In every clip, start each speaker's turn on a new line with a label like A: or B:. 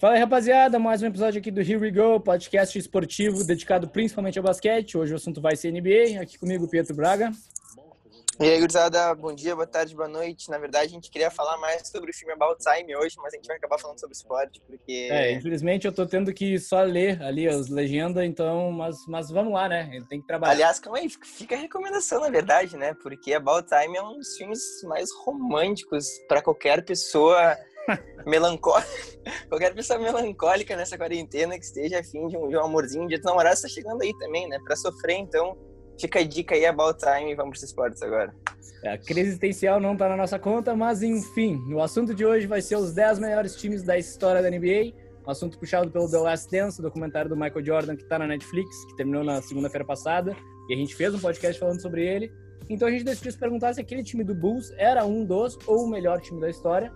A: Fala aí, rapaziada, mais um episódio aqui do Here We Go, podcast esportivo dedicado principalmente ao basquete. Hoje o assunto vai ser NBA. Aqui comigo, Pietro Braga.
B: E aí, gurizada, bom dia, boa tarde, boa noite. Na verdade, a gente queria falar mais sobre o filme About Time hoje, mas a gente vai acabar falando sobre esporte, porque...
A: É, infelizmente eu tô tendo que só ler ali as legendas, então, mas, mas vamos lá, né? Ele tem que trabalhar.
B: Aliás, calma aí, fica a recomendação, na verdade, né? Porque About Time é um dos filmes mais românticos para qualquer pessoa melancólica, qualquer pessoa melancólica nessa quarentena que esteja afim de um, de um amorzinho, um dia dos namorados tá chegando aí também, né? Para sofrer, então Fica a dica aí, About Time, vamos para esportes agora.
A: É, a crise existencial não está na nossa conta, mas enfim, o assunto de hoje vai ser os 10 melhores times da história da NBA. Um assunto puxado pelo The Last Dance, o documentário do Michael Jordan que está na Netflix, que terminou na segunda-feira passada, e a gente fez um podcast falando sobre ele. Então a gente decidiu se perguntar se aquele time do Bulls era um dos ou o melhor time da história.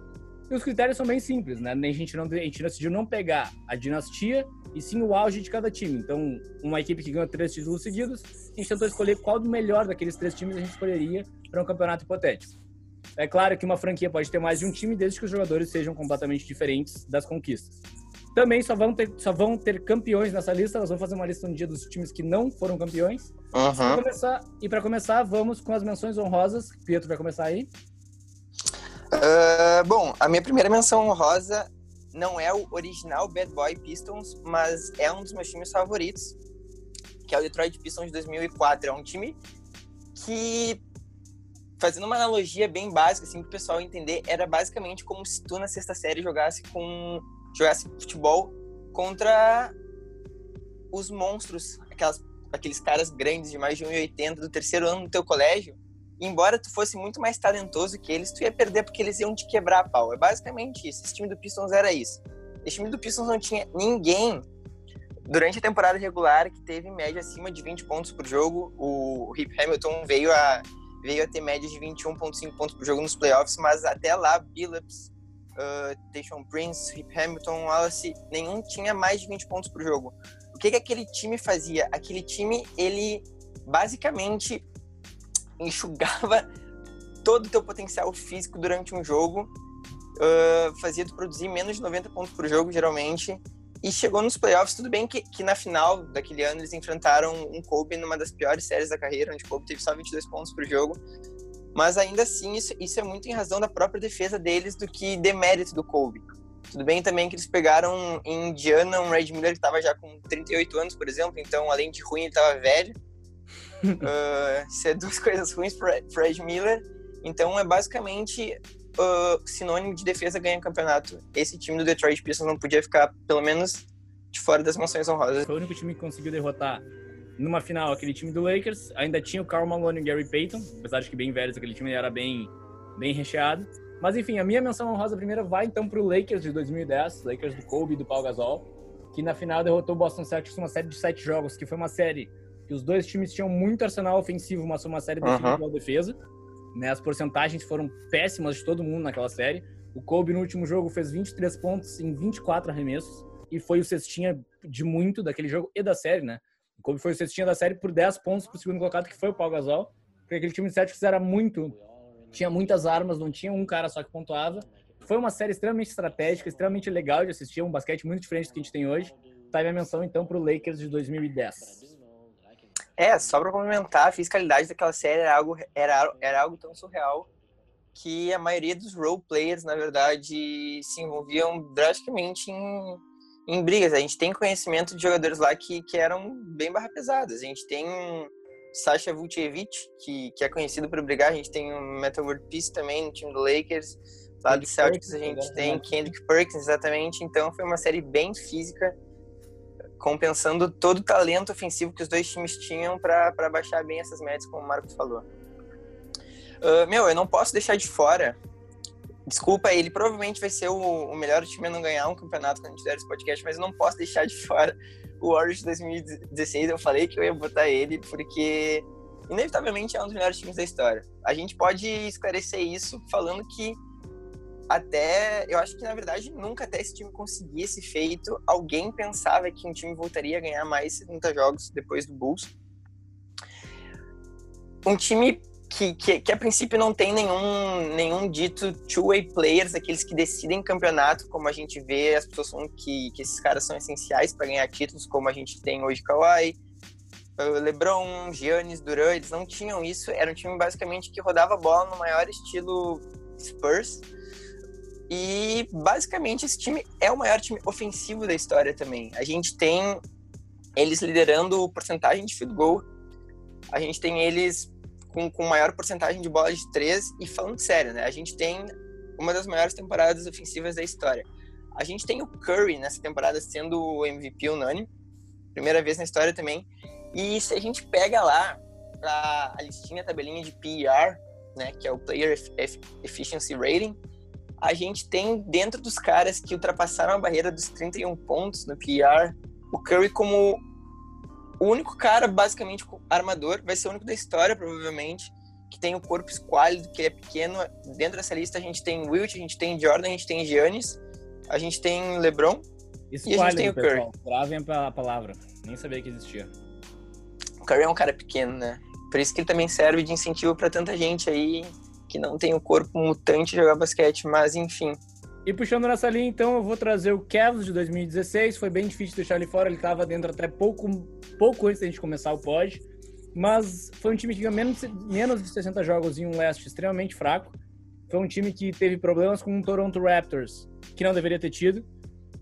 A: E os critérios são bem simples, né? A gente, não, a gente decidiu não pegar a dinastia e sim o auge de cada time. Então, uma equipe que ganhou três títulos seguidos, a gente tentou escolher qual do melhor daqueles três times a gente escolheria para um campeonato hipotético. É claro que uma franquia pode ter mais de um time desde que os jogadores sejam completamente diferentes das conquistas. Também só vão ter, só vão ter campeões nessa lista. Nós vamos fazer uma lista no dia dos times que não foram campeões.
B: Uhum.
A: Começar, e para começar, vamos com as menções honrosas. Pietro vai começar aí.
B: Uh, bom, a minha primeira menção honrosa não é o original Bad Boy Pistons, mas é um dos meus times favoritos, que é o Detroit Pistons de 2004. É um time que, fazendo uma analogia bem básica, assim, para o pessoal entender, era basicamente como se tu na sexta série jogasse com jogasse futebol contra os monstros, aquelas, aqueles caras grandes de mais de 1,80 do terceiro ano do teu colégio, embora tu fosse muito mais talentoso que eles, tu ia perder porque eles iam te quebrar a pau. É basicamente isso. Esse time do Pistons era isso. Esse time do Pistons não tinha ninguém durante a temporada regular que teve média acima de 20 pontos por jogo. O Rip Hamilton veio a, veio a ter média de 21,5 pontos por jogo nos playoffs, mas até lá, Billups, uh, Prince, Rip Hamilton, Wallace, nenhum tinha mais de 20 pontos por jogo. O que, que aquele time fazia? Aquele time, ele basicamente enxugava todo o teu potencial físico durante um jogo, uh, fazia tu produzir menos de 90 pontos por jogo, geralmente, e chegou nos playoffs, tudo bem que, que na final daquele ano eles enfrentaram um Kobe numa das piores séries da carreira, onde Kobe teve só 22 pontos por jogo, mas ainda assim isso, isso é muito em razão da própria defesa deles do que demérito do Kobe. Tudo bem também que eles pegaram em Indiana um Red Miller que estava já com 38 anos, por exemplo, então além de ruim ele estava velho, uh, isso é duas coisas ruins para Fred Miller. Então é basicamente uh, sinônimo de defesa ganha campeonato. Esse time do Detroit Pistons não podia ficar, pelo menos, de fora das menções honrosas.
A: Foi o único time que conseguiu derrotar numa final aquele time do Lakers. Ainda tinha o Karl Malone e o Gary Payton, apesar de que bem velhos, aquele time era bem, bem recheado. Mas enfim, a minha menção honrosa primeira vai então para o Lakers de 2010, Lakers do Kobe e do Paul Gasol, que na final derrotou o Boston Celtics uma série de sete jogos, que foi uma série que os dois times tinham muito arsenal ofensivo, mas foi uma série definida uhum. defesa. Né? As porcentagens foram péssimas de todo mundo naquela série. O Kobe no último jogo fez 23 pontos em 24 arremessos e foi o cestinha de muito daquele jogo e da série, né? O Kobe foi o cestinha da série por 10 pontos pro segundo colocado, que foi o Paul Gasol, porque aquele time de Celtics era muito tinha muitas armas, não tinha um cara só que pontuava. Foi uma série extremamente estratégica, extremamente legal de assistir, um basquete muito diferente do que a gente tem hoje. Tá aí minha menção então pro Lakers de 2010.
B: É, só pra complementar, a fiscalidade daquela série era algo, era, era algo tão surreal que a maioria dos role players, na verdade, se envolviam drasticamente em, em brigas. A gente tem conhecimento de jogadores lá que, que eram bem barra pesadas. A gente tem Sasha Vucevic, que, que é conhecido por brigar. A gente tem o Metal World Peace também no time do Lakers. Lá do Celtics a gente tem Kendrick Perkins, exatamente. Então foi uma série bem física compensando todo o talento ofensivo que os dois times tinham para baixar bem essas médias, como o Marcos falou. Uh, meu, eu não posso deixar de fora. Desculpa, ele provavelmente vai ser o, o, melhor time a não ganhar um campeonato quando a gente der esse podcast, mas eu não posso deixar de fora o Warriors de 2016. Eu falei que eu ia botar ele porque, inevitavelmente, é um dos melhores times da história. A gente pode esclarecer isso falando que até eu acho que na verdade nunca até esse time conseguir esse feito, alguém pensava que um time voltaria a ganhar mais 70 jogos depois do Bulls. Um time que, que, que, a princípio não tem nenhum, nenhum dito two-way players, aqueles que decidem campeonato, como a gente vê as pessoas falando que, que esses caras são essenciais para ganhar títulos, como a gente tem hoje Kawhi, LeBron, Giannis, Duran, eles não tinham isso, era um time basicamente que rodava bola no maior estilo Spurs, e basicamente esse time é o maior time ofensivo da história também. A gente tem eles liderando porcentagem de field goal, a gente tem eles com, com maior porcentagem de bola de três. E falando sério, né? A gente tem uma das maiores temporadas ofensivas da história. A gente tem o Curry nessa temporada sendo o MVP unânime. Primeira vez na história também. E se a gente pega lá a, a listinha, a tabelinha de PER, né, que é o Player Efficiency Rating, a gente tem dentro dos caras que ultrapassaram a barreira dos 31 pontos no PER, o Curry como o único cara, basicamente, armador, vai ser o único da história, provavelmente, que tem o corpo esquálido, que é pequeno. Dentro dessa lista a gente tem Wilt, a gente tem Jordan, a gente tem Giannis, a gente tem LeBron
A: esquálido, e a gente tem o Curry. Pessoal. Gravem a palavra, nem sabia que existia.
B: O Curry é um cara pequeno, né? Por isso que ele também serve de incentivo para tanta gente aí que não tem o corpo mutante de jogar basquete, mas enfim.
A: E puxando nessa linha, então, eu vou trazer o Cavs de 2016. Foi bem difícil deixar ele fora, ele estava dentro até pouco, pouco antes da gente começar o pod. Mas foi um time que ganhou menos, menos de 60 jogos em um leste extremamente fraco. Foi um time que teve problemas com o Toronto Raptors, que não deveria ter tido.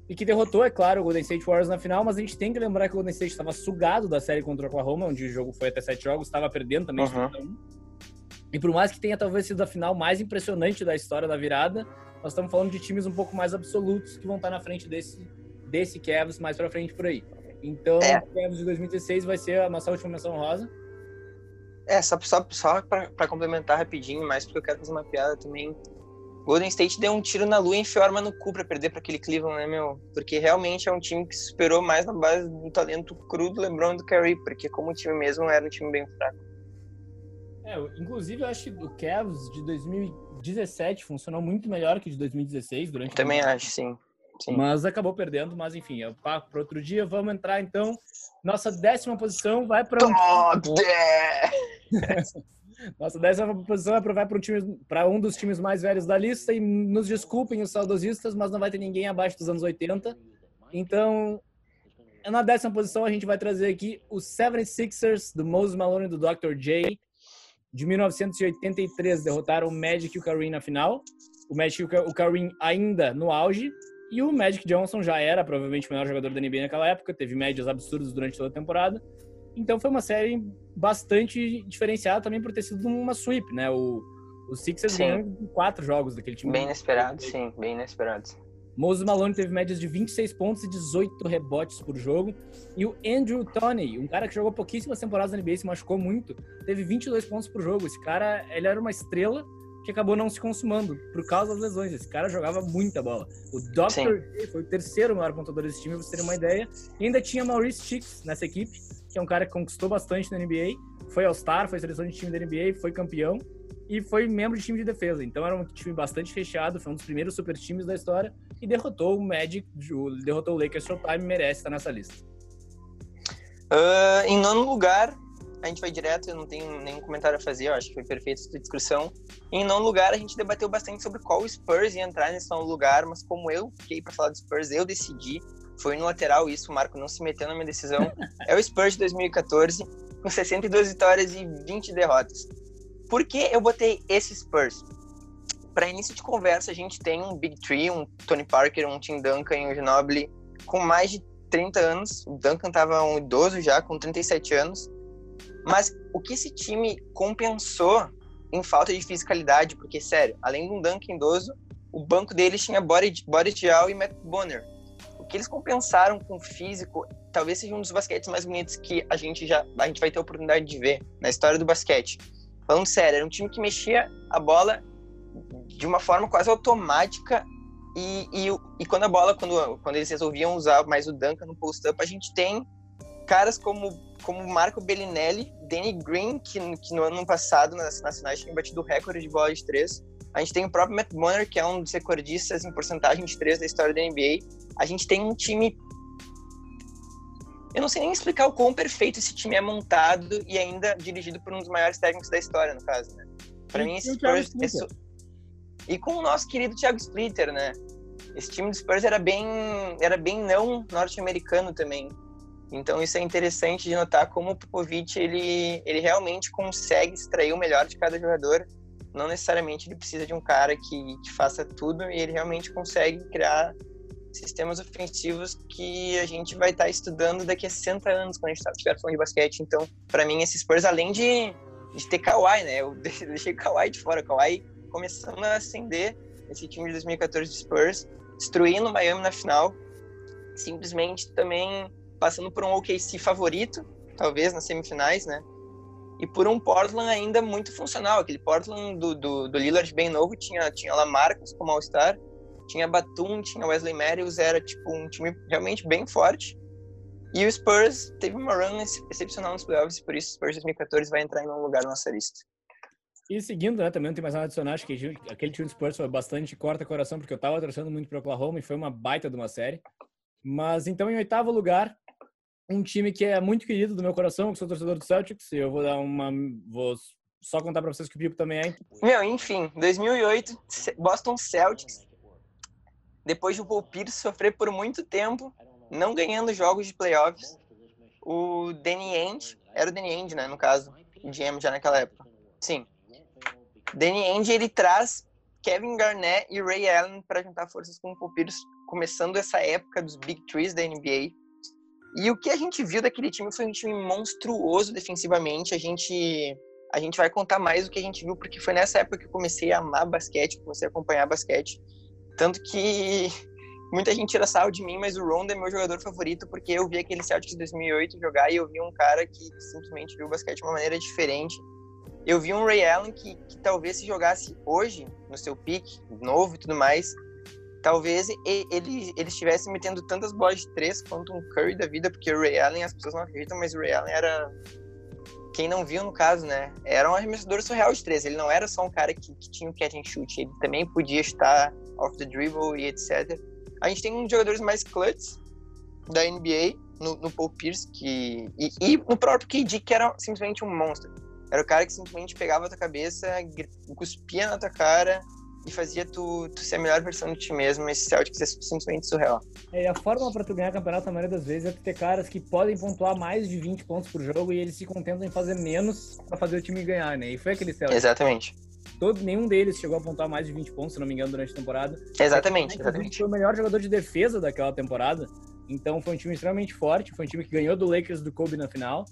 A: E que derrotou, é claro, o Golden State Warriors na final, mas a gente tem que lembrar que o Golden State estava sugado da série contra o Oklahoma, onde o jogo foi até sete jogos, estava perdendo também. Uhum. E por mais que tenha talvez sido a final mais impressionante da história da virada, nós estamos falando de times um pouco mais absolutos que vão estar na frente desse, desse Cavs mais para frente por aí. Então, é. o Cavs de 2016 vai ser a nossa última menção rosa.
B: É, só, só, só para complementar rapidinho, mais porque eu quero fazer uma piada também. Golden State deu um tiro na lua e enfiou arma no cu pra perder para aquele Cleveland, né, meu? Porque realmente é um time que superou mais na base do talento cru do LeBron do Curry, porque como time mesmo era um time bem fraco.
A: É, inclusive eu acho que o Cavs de 2017 funcionou muito melhor que de 2016 durante
B: Também acho, sim. sim.
A: Mas acabou perdendo, mas enfim, é papo para outro dia. Vamos entrar então. Nossa décima posição vai para um... Nossa décima posição vai para um, time, um dos times mais velhos da lista e nos desculpem os saudosistas, mas não vai ter ninguém abaixo dos anos 80. Então, na décima posição a gente vai trazer aqui os 76ers do Moses Malone e do Dr. J de 1983 derrotaram o Magic e o Kareem na final. O Magic e o Kareem ainda no auge. E o Magic Johnson já era provavelmente o melhor jogador da NBA naquela época, teve médias absurdas durante toda a temporada. Então foi uma série bastante diferenciada também por ter sido uma sweep, né? O, o Sixers ganhou quatro jogos daquele time.
B: Bem inesperado, sim, bem inesperado.
A: Moses Malone teve médias de 26 pontos e 18 rebotes por jogo. E o Andrew Toney, um cara que jogou pouquíssimas temporadas na NBA, se machucou muito, teve 22 pontos por jogo. Esse cara, ele era uma estrela que acabou não se consumando por causa das lesões. Esse cara jogava muita bola. O Dr. foi o terceiro maior pontuador desse time, pra você ter uma ideia. E ainda tinha Maurice Chicks nessa equipe, que é um cara que conquistou bastante na NBA. Foi All-Star, foi seleção de time da NBA, foi campeão e foi membro de time de defesa. Então era um time bastante fechado, foi um dos primeiros super times da história e derrotou o Magic, derrotou o Lakers Showtime, merece estar nessa lista.
B: Uh, em nono lugar, a gente vai direto, eu não tenho nenhum comentário a fazer, eu acho que foi perfeita essa discussão. Em nono lugar, a gente debateu bastante sobre qual Spurs ia entrar nesse nono lugar, mas como eu fiquei para falar do Spurs, eu decidi. Foi no lateral isso, o Marco não se meteu na minha decisão. é o Spurs de 2014, com 62 vitórias e 20 derrotas. Por que eu botei esse Spurs? Para início de conversa, a gente tem um Big Tree, um Tony Parker, um Tim Duncan e um Ginobili com mais de 30 anos. O Duncan estava um idoso já, com 37 anos. Mas o que esse time compensou em falta de fisicalidade? Porque, sério, além de um Duncan idoso, o banco deles tinha Boris, Diaw e Matt Bonner. O que eles compensaram com físico talvez seja um dos basquetes mais bonitos que a gente já a gente vai ter a oportunidade de ver na história do basquete. Falando sério, era um time que mexia a bola de uma forma quase automática e, e, e, quando a bola, quando, quando eles resolviam usar mais o Duncan no post-up, a gente tem caras como, como Marco Bellinelli, Danny Green, que, que no ano passado nas nacionais tinha batido recorde de bola de três. A gente tem o próprio Matt Bonner, que é um dos recordistas em porcentagem de três da história da NBA. A gente tem um time eu não sei nem explicar o quão perfeito esse time é montado e ainda dirigido por um dos maiores técnicos da história, no caso, né? Para mim, esse Spurs... É e com o nosso querido Thiago Splitter, né? Esse time do Spurs era bem, era bem não norte-americano também. Então isso é interessante de notar como o Popovich ele, ele realmente consegue extrair o melhor de cada jogador. Não necessariamente ele precisa de um cara que, que faça tudo e ele realmente consegue criar sistemas ofensivos que a gente vai estar estudando daqui a 60 anos quando a gente estiver falando de basquete. Então, para mim, esses Spurs, além de, de ter Kawhi, né? Eu deixei Kawhi de fora. Kawhi começando a ascender esse time de 2014 de Spurs, destruindo o Miami na final, simplesmente também passando por um OKC favorito, talvez, nas semifinais, né? E por um Portland ainda muito funcional. Aquele Portland do, do, do Lillard bem novo tinha, tinha lá Marcos como All-Star, tinha Batum, tinha Wesley Matthews, era tipo um time realmente bem forte. E o Spurs teve uma run excepcional nos playoffs, por isso o Spurs 2014 vai entrar em um lugar na nossa lista.
A: E seguindo, né, também não tem mais nada adicionar, acho que aquele time do Spurs foi bastante corta-coração, porque eu tava torcendo muito pro Oklahoma e foi uma baita de uma série. Mas então, em oitavo lugar, um time que é muito querido do meu coração, que sou torcedor do Celtics. Eu vou dar uma. Vou só contar para vocês que o Pipo também é.
B: Meu, enfim, 2008, Boston Celtics. Depois de o Paul Pierce sofrer por muito tempo, não ganhando jogos de playoffs, o Danny Ainge, era o Danny Ainge, né, no caso, GM já naquela época. Sim. Danny Ainge, ele traz Kevin Garnett e Ray Allen para juntar forças com o Paul Pierce, começando essa época dos Big Trees da NBA e o que a gente viu daquele time foi um time monstruoso defensivamente. A gente a gente vai contar mais do que a gente viu porque foi nessa época que eu comecei a amar basquete, comecei a acompanhar basquete. Tanto que muita gente tira sal de mim, mas o Rondo é meu jogador favorito porque eu vi aquele Celtics de 2008 jogar e eu vi um cara que simplesmente viu o basquete de uma maneira diferente. Eu vi um Ray Allen que, que talvez se jogasse hoje, no seu pique, novo e tudo mais, talvez ele, ele estivesse metendo tantas bolas de três quanto um Curry da vida, porque o Ray Allen, as pessoas não acreditam, mas o Ray Allen era. Quem não viu, no caso, né? Era um arremessador surreal de três. Ele não era só um cara que, que tinha o catch and shoot, ele também podia estar off the dribble e etc. A gente tem um dos jogadores mais clutch da NBA, no, no Paul Pierce, que, e, e no próprio KD, que era simplesmente um monstro. Era o cara que simplesmente pegava a tua cabeça, cuspia na tua cara e fazia tu, tu ser a melhor versão de ti mesmo. Esse Celtics é simplesmente surreal.
A: É, a forma para tu ganhar campeonato, na maioria das vezes, é tu ter caras que podem pontuar mais de 20 pontos por jogo e eles se contentam em fazer menos para fazer o time ganhar, né? E foi aquele Celtics.
B: Exatamente.
A: Todo, nenhum deles chegou a pontuar mais de 20 pontos, se não me engano, durante a temporada.
B: Exatamente, exatamente.
A: Foi o melhor jogador de defesa daquela temporada. Então foi um time extremamente forte, foi um time que ganhou do Lakers do Kobe na final.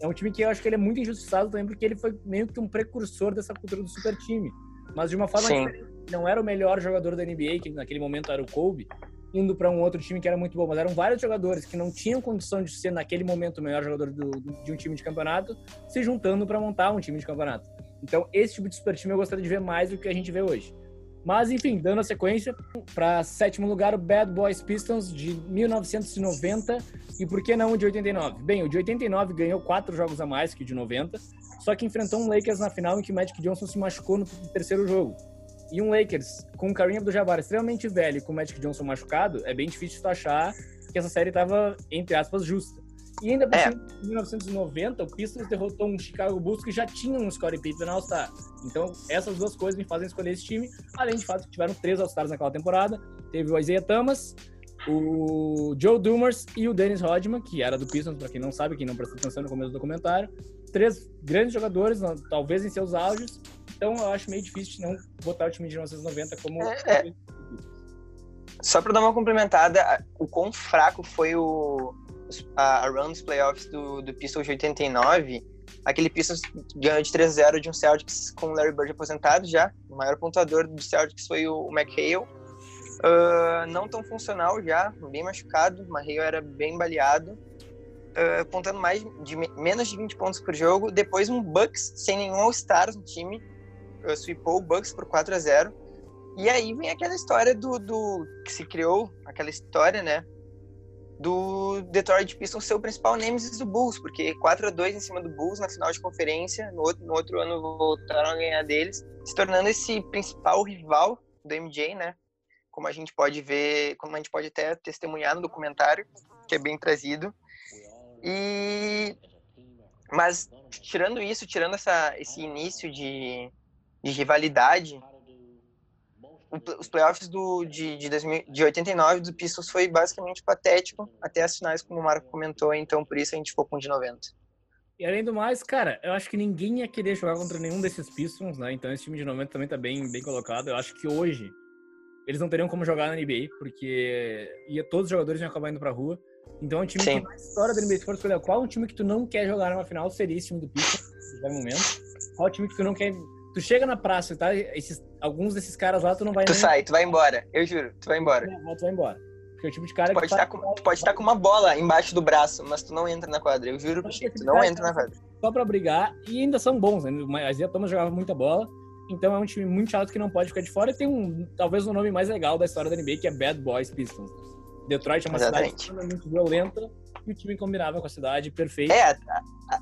A: É um time que eu acho que ele é muito injustiçado também, porque ele foi meio que um precursor dessa cultura do super time. Mas de uma forma Sim. diferente não era o melhor jogador da NBA, que naquele momento era o Kobe, indo para um outro time que era muito bom, mas eram vários jogadores que não tinham condição de ser naquele momento o melhor jogador do, de um time de campeonato, se juntando para montar um time de campeonato. Então, esse tipo de super time eu gostaria de ver mais do que a gente vê hoje. Mas, enfim, dando a sequência, para sétimo lugar, o Bad Boys Pistons de 1990 e por que não o de 89? Bem, o de 89 ganhou quatro jogos a mais que o de 90, só que enfrentou um Lakers na final em que Magic Johnson se machucou no terceiro jogo. E um Lakers com o Kareem Abdul-Jabbar extremamente velho e com o Magic Johnson machucado, é bem difícil de achar que essa série estava, entre aspas, justa. E ainda por é. em 1990, o Pistons derrotou um Chicago Bulls que já tinha um Scottie Pippen All-Star. Então, essas duas coisas me fazem escolher esse time, além de fato que tiveram três All-Stars naquela temporada. Teve o Isaiah Thomas, o Joe Dumars e o Dennis Rodman, que era do Pistons, para quem não sabe, quem não prestou atenção no começo do documentário. Três grandes jogadores, talvez em seus auges, então eu acho meio difícil de não botar o time de 1990 como. É, é.
B: Só para dar uma complementada, o quão fraco foi o, a, a run dos playoffs do, do Pistons de 89. Aquele Pistons ganhou de 3-0 de um Celtics com o Larry Bird aposentado já. O maior pontuador do Celtics foi o, o McHale. Uh, não tão funcional já, bem machucado. O McHale era bem baleado. Uh, mais de menos de 20 pontos por jogo. Depois um Bucks sem nenhum All-Stars no time sweepou o Bucks por 4 a 0 E aí vem aquela história do, do que se criou, aquela história, né? Do Detroit Pistons ser o principal nemesis do Bulls, porque 4 a 2 em cima do Bulls na final de conferência, no outro, no outro ano voltaram a ganhar deles, se tornando esse principal rival do MJ, né? Como a gente pode ver, como a gente pode até testemunhar no documentário, que é bem trazido. E mas tirando isso, tirando essa, esse início de, de rivalidade, os playoffs do, de, de, 2000, de 89 do Pistons foi basicamente patético até as finais, como o Marco comentou, então por isso a gente ficou com de 90.
A: E além do mais, cara, eu acho que ninguém ia querer jogar contra nenhum desses Pistons, né? Então esse time de 90 também tá bem, bem colocado. Eu acho que hoje eles não teriam como jogar na NBA, porque ia, todos os jogadores iam acabar indo pra rua. Então, é um time Sim. que na história da NBA, se for escolher qual é um time que tu não quer jogar numa final, seria esse time do Pistons, nesse momento. Qual é o time que tu não quer... Tu chega na praça, tá? Esses, alguns desses caras lá, tu não vai
B: Tu nem... sai, tu vai embora. Eu juro, tu vai embora.
A: Não, tu vai embora. Porque é o tipo de cara
B: tu pode que... Estar tá com, tu pode estar com uma bola embaixo do braço, mas tu não entra na quadra. Eu juro pra ti, tu não entra na quadra.
A: Só pra brigar, e ainda são bons, né? Mas a Thomas jogava muita bola. Então é um time muito chato que não pode ficar de fora. E tem um, talvez o um nome mais legal da história da NBA, que é Bad Boys Pistons. Detroit é uma Exatamente. cidade muito violenta e o time combinava com a cidade perfeito.
B: É,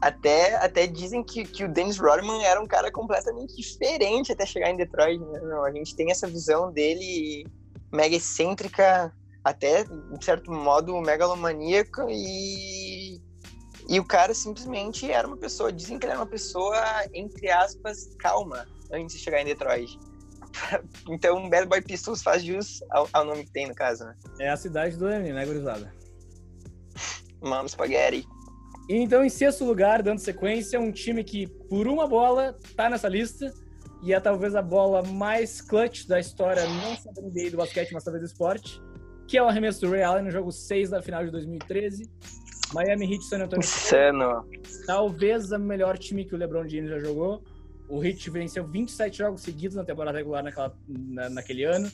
B: até, até dizem que, que o Dennis Rodman era um cara completamente diferente até chegar em Detroit. Né? Não, a gente tem essa visão dele mega excêntrica, até, de certo modo, megalomaníaco e e o cara simplesmente era uma pessoa, dizem que ele era uma pessoa, entre aspas, calma, antes de chegar em Detroit. então, Bad Boy Pistols faz jus ao, ao, nome que tem, no caso, né?
A: É a cidade do M, né, gurizada?
B: Mano, spaghetti.
A: E então, em sexto lugar, dando sequência, um time que, por uma bola, tá nessa lista. E é talvez a bola mais clutch da história, não só da NBA do basquete, mas talvez do esporte. Que é o arremesso do Ray Allen no jogo 6 da final de 2013. Miami Heat San Antonio
B: Insano.
A: Talvez o melhor time que o LeBron James já jogou. O Heat venceu 27 jogos seguidos na temporada regular naquela, na, naquele ano.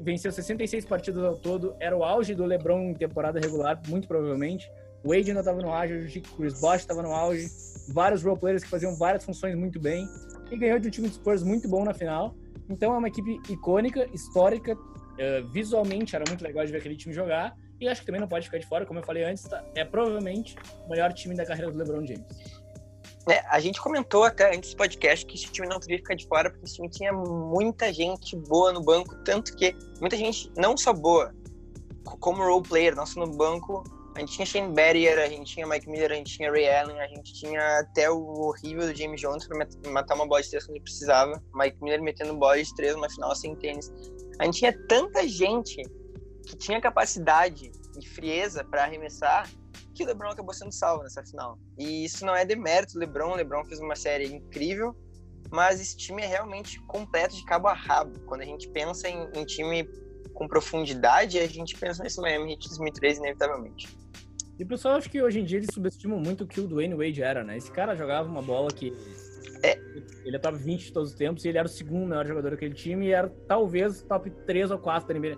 A: Venceu 66 partidas ao todo. Era o auge do LeBron em temporada regular, muito provavelmente. Wade ainda estava no auge, o Chris Bosh estava no auge. Vários roleplayers que faziam várias funções muito bem. E ganhou de um time de Spurs muito bom na final. Então é uma equipe icônica, histórica. Uh, visualmente era muito legal de ver aquele time jogar. E acho que também não pode ficar de fora, como eu falei antes, tá, é provavelmente o melhor time da carreira do LeBron James.
B: É, a gente comentou até antes do podcast que esse time não podia ficar de fora, porque esse time tinha muita gente boa no banco, tanto que muita gente, não só boa, como role player, só no banco, a gente tinha Shane Barrier, a gente tinha Mike Miller, a gente tinha Ray Allen, a gente tinha até o horrível do James Jones para matar uma bola de três quando ele precisava, Mike Miller metendo bola de três numa final sem tênis. A gente tinha tanta gente que tinha capacidade e frieza para arremessar, que o LeBron acabou sendo salvo nessa final. E isso não é demérito do LeBron, o LeBron fez uma série incrível, mas esse time é realmente completo de cabo a rabo. Quando a gente pensa em, em time com profundidade, a gente pensa nesse Miami Heat 2013 inevitavelmente.
A: E o pessoal acho que hoje em dia eles subestimam muito o que o Dwayne Wade era, né? Esse cara jogava uma bola que é. Ele é top 20 de todos os tempos e ele era o segundo melhor jogador daquele time e era talvez top 3 ou 4 da NBA.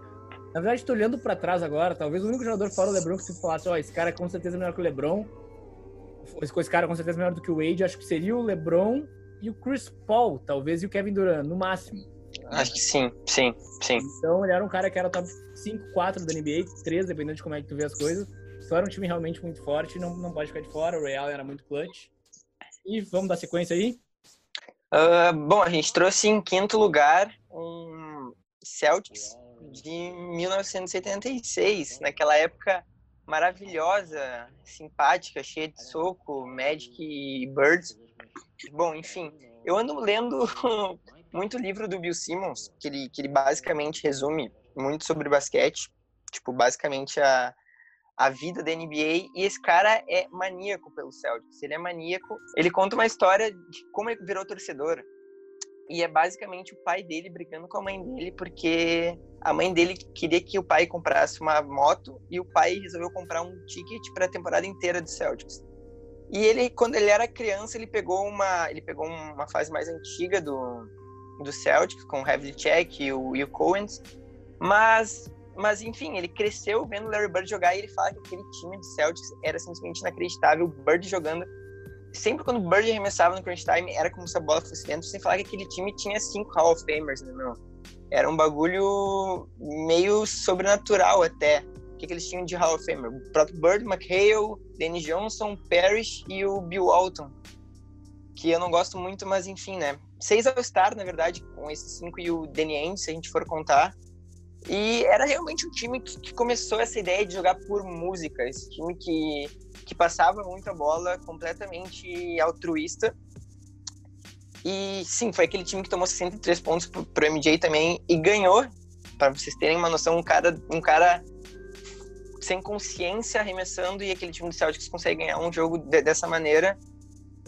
A: Na verdade, tô olhando para trás agora, talvez o único jogador fora o LeBron que se falasse, ó, oh, esse cara é com certeza melhor que o LeBron, esse cara é com certeza melhor do que o Wade, acho que seria o LeBron e o Chris Paul, talvez, e o Kevin Durant, no máximo.
B: Acho que sim, sim, sim.
A: Então ele era um cara que era top 5, 4 da NBA, 3, dependendo de como é que tu vê as coisas. Então era um time realmente muito forte, não, não pode ficar de fora, o Real era muito clutch. E vamos dar sequência aí?
B: Uh, bom, a gente trouxe em quinto lugar um Celtics de 1976, naquela época maravilhosa, simpática, cheia de soco, Magic e Birds. Bom, enfim, eu ando lendo muito livro do Bill Simmons, que ele, que ele basicamente resume muito sobre basquete, tipo, basicamente a, a vida da NBA, e esse cara é maníaco pelo Celtics, ele é maníaco, ele conta uma história de como ele virou torcedor, e é basicamente o pai dele brigando com a mãe dele porque a mãe dele queria que o pai comprasse uma moto e o pai resolveu comprar um ticket para a temporada inteira do Celtics. E ele, quando ele era criança, ele pegou uma, ele pegou uma fase mais antiga do, do Celtics com o Havlicek e o, e o mas mas enfim, ele cresceu vendo o Larry Bird jogar e ele fala que aquele time do Celtics era simplesmente inacreditável. Bird jogando sempre quando o Bird arremessava no crunch time, era como se a bola fosse dentro, sem falar que aquele time tinha cinco Hall of Famers, né, meu? Era um bagulho meio sobrenatural até. O que, que eles tinham de Hall of Famer? O próprio Bird, McHale, Danny Johnson, Parrish e o Bill Walton. Que eu não gosto muito, mas enfim, né? Seis All-Star, na verdade, com esses cinco e o Danny Ainge, se a gente for contar. E era realmente um time que, que, começou essa ideia de jogar por música, esse time que, que passava muita bola, completamente altruísta. E sim, foi aquele time que tomou 63 pontos pro, pro MJ também e ganhou. Para vocês terem uma noção, um cara, um cara sem consciência arremessando e aquele time do Celtics consegue ganhar um jogo de, dessa maneira.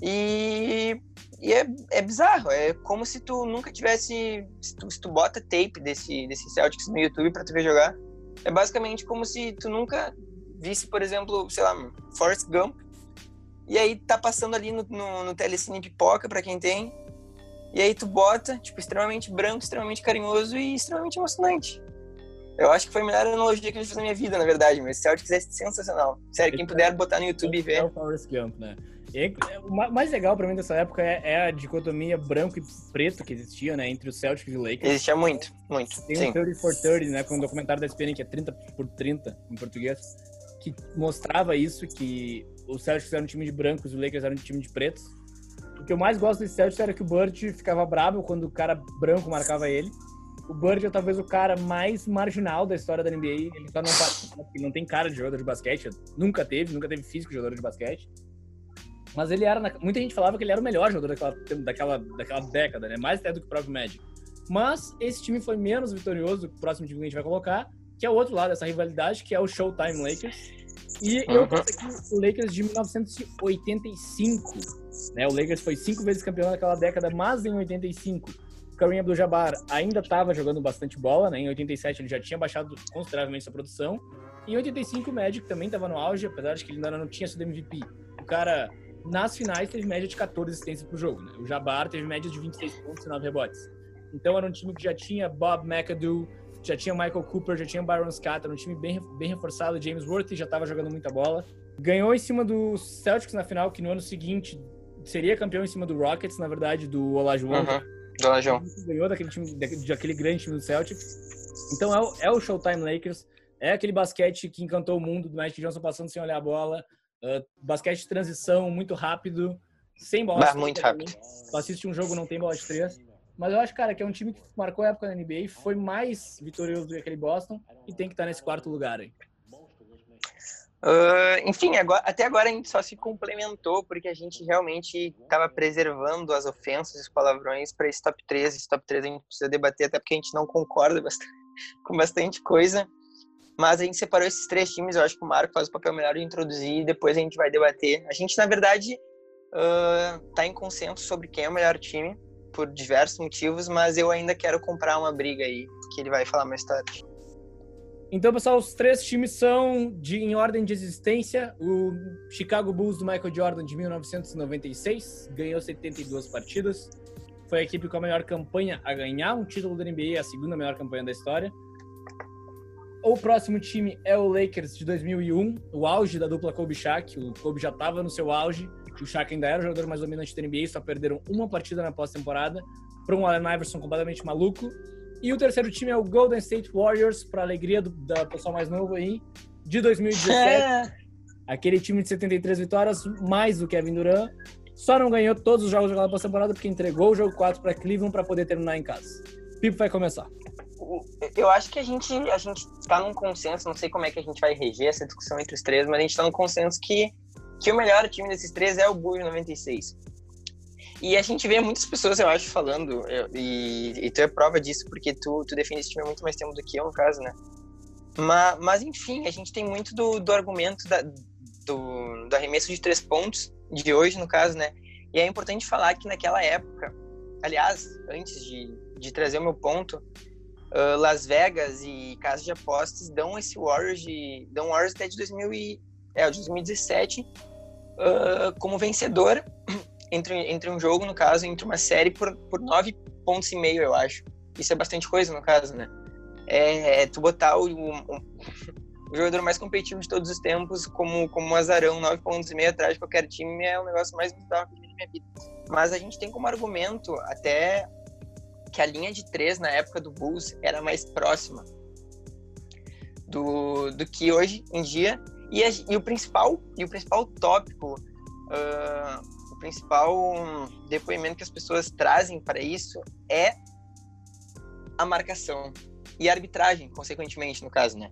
B: E, e é, é, bizarro, é como se tu nunca tivesse. Se tu, se tu bota tape desse, desse Celtics no YouTube pra tu ver jogar, é basicamente como se tu nunca visse, por exemplo, sei lá, Forrest Gump, e aí tá passando ali no, no, no telecine pipoca pra quem tem, e aí tu bota, tipo, extremamente branco, extremamente carinhoso e extremamente emocionante. Eu acho que foi a melhor analogia que eu fiz na minha vida, na verdade, mas Celtics é sensacional. Sério, quem puder botar no YouTube e ver.
A: É o Forrest Gump, né? E, o mais legal pra mim dessa época é, é, a dicotomia branco e preto que existia, né? Entre os Celtics e o Lakers.
B: Existia muito, muito.
A: Tem
B: sim.
A: o 30 for 30, né? Com um documentário da ESPN que é 30 por 30 em português, que mostrava isso, que o Celtics era um time de brancos e o Lakers era um time de pretos. O que eu mais gosto desse Celtics era que o Bird ficava bravo quando o cara branco marcava ele. O Bird é talvez o cara mais marginal da história da NBA. Ele só não não tem cara de jogador de basquete. Nunca teve, nunca teve físico de jogador de basquete. Mas ele era. Muita gente falava que ele era o melhor jogador daquela, daquela, daquela década, né? Mais até do que o próprio Magic. Mas esse time foi menos vitorioso do que o próximo time que a gente vai colocar, que é o outro lado dessa rivalidade, que é o Showtime Lakers. E eu uhum. aqui o Lakers de 1985. Né? O Lakers foi cinco vezes campeão naquela década, mas em 85 o Kareem Abdul-Jabbar ainda estava jogando bastante bola, né? Em 87 ele já tinha baixado consideravelmente sua produção. Em 85 o Magic também estava no auge, apesar de que ele ainda não tinha sido MVP. O cara, nas finais, teve média de 14 assistências por jogo, né? O Jabbar teve média de 26 pontos e 9 rebotes. Então era um time que já tinha Bob McAdoo, já tinha Michael Cooper, já tinha Byron Scott, era um time bem, bem reforçado. James Worthy já estava jogando muita bola. Ganhou em cima do Celtics na final, que no ano seguinte seria campeão em cima do Rockets, na verdade, do Olajuwon. Uhum.
B: Do Olajuwon.
A: Ganhou daquele time, daquele grande time do Celtics. Então é o, é o Showtime Lakers. É aquele basquete que encantou o mundo do Magic Johnson passando sem olhar a bola. Uh, basquete de transição muito rápido, sem bola.
B: Bah, muito rápido.
A: Tu assiste um jogo não tem bola de três. Mas eu acho, cara, que é um time que marcou a época na NBA, foi mais vitorioso do que aquele Boston e tem que estar nesse quarto lugar aí.
B: Uh, enfim, agora, até agora a gente só se complementou porque a gente realmente estava preservando as ofensas e os palavrões para esse top 3. Esse top 3 a gente precisa debater, até porque a gente não concorda bastante, com bastante coisa. Mas a gente separou esses três times, eu acho que o Marco faz o papel melhor de introduzir e depois a gente vai debater. A gente, na verdade, está uh, em consenso sobre quem é o melhor time por diversos motivos, mas eu ainda quero comprar uma briga aí, que ele vai falar mais tarde.
A: Então, pessoal, os três times são de, em ordem de existência. O Chicago Bulls do Michael Jordan de 1996 ganhou 72 partidas. Foi a equipe com a melhor campanha a ganhar um título da NBA, a segunda melhor campanha da história. O próximo time é o Lakers de 2001, o auge da dupla Kobe Shaq. O Kobe já estava no seu auge o Shaq ainda era o jogador mais dominante da NBA, só perderam uma partida na pós-temporada para um Allen Iverson completamente maluco. E o terceiro time é o Golden State Warriors, para alegria do da pessoal mais novo aí, de 2017. É. Aquele time de 73 vitórias, mais do Kevin Durant. Só não ganhou todos os jogos da pós-temporada porque entregou o jogo 4 para Cleveland para poder terminar em casa. Pipo vai começar.
B: Eu acho que a gente a gente está num consenso, não sei como é que a gente vai reger essa discussão entre os três, mas a gente está num consenso que que o melhor time desses três é o Bulls 96. E a gente vê muitas pessoas, eu acho, falando, e, e tu é prova disso, porque tu, tu defende esse time há muito mais tempo do que eu, no caso, né? Mas, mas enfim, a gente tem muito do, do argumento da, do, do arremesso de três pontos, de hoje, no caso, né? E é importante falar que naquela época, aliás, antes de, de trazer o meu ponto, uh, Las Vegas e casas de apostas dão esse Warriors de, dão Warriors até de 2000 e, é, o de 2017, uh, como vencedor entre, entre um jogo, no caso, entre uma série por, por nove pontos e meio, eu acho. Isso é bastante coisa, no caso, né? É, é tu botar o, o, o, jogador mais competitivo de todos os tempos como, como um azarão, nove pontos e meio atrás de qualquer time, é o negócio mais bizarro que eu na minha vida. Mas a gente tem como argumento até que a linha de três na época do Bulls era mais próxima do, do que hoje em dia e, a, e o principal e o principal tópico, uh, o principal depoimento que as pessoas trazem para isso é a marcação. e arbitragem, consequentemente, no caso, né?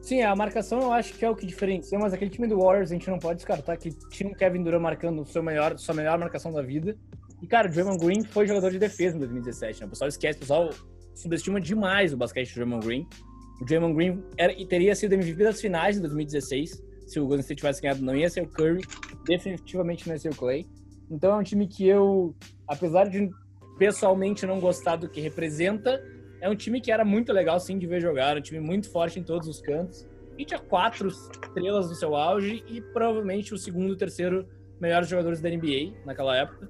A: Sim, a marcação eu acho que é o que diferencia, mas aquele time do Warriors a gente não pode descartar que tinha o Kevin Durant marcando seu melhor, sua melhor marcação da vida. E, cara, o Draymond Green foi jogador de defesa em 2017, né? O pessoal esquece, o pessoal subestima demais o basquete do Draymond Green. O Draymond Green era, teria sido MVP das finais de 2016. Se o Golden State tivesse ganhado, não ia ser o Curry, definitivamente não ia ser o Clay. Então é um time que eu, apesar de pessoalmente não gostar do que representa, é um time que era muito legal sim de ver jogar, um time muito forte em todos os cantos. E tinha quatro estrelas no seu auge e provavelmente o segundo, terceiro melhores jogadores da NBA naquela época.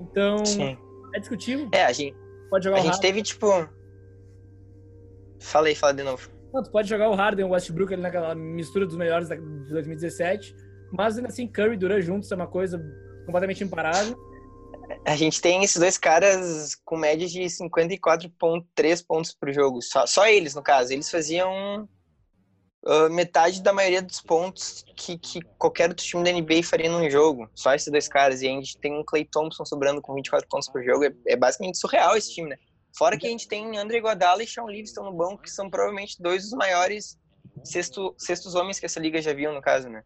A: Então, sim. é discutível.
B: É, a gente, pode jogar a gente teve tipo. Falei, fala de novo.
A: Não, tu pode jogar o Harden, o Westbrook ali naquela mistura dos melhores de 2017, mas ainda assim Curry e juntos é uma coisa completamente imparável.
B: A gente tem esses dois caras com média de 54,3 pontos por jogo. Só, só eles, no caso. Eles faziam uh, metade da maioria dos pontos que, que qualquer outro time da NBA faria num jogo. Só esses dois caras. E a gente tem um Clay Thompson sobrando com 24 pontos por jogo. É, é basicamente surreal esse time, né? Fora que a gente tem André Iguodala e Sean Livingston no banco, que são provavelmente dois dos maiores sexto, sextos homens que essa liga já viu, no caso, né?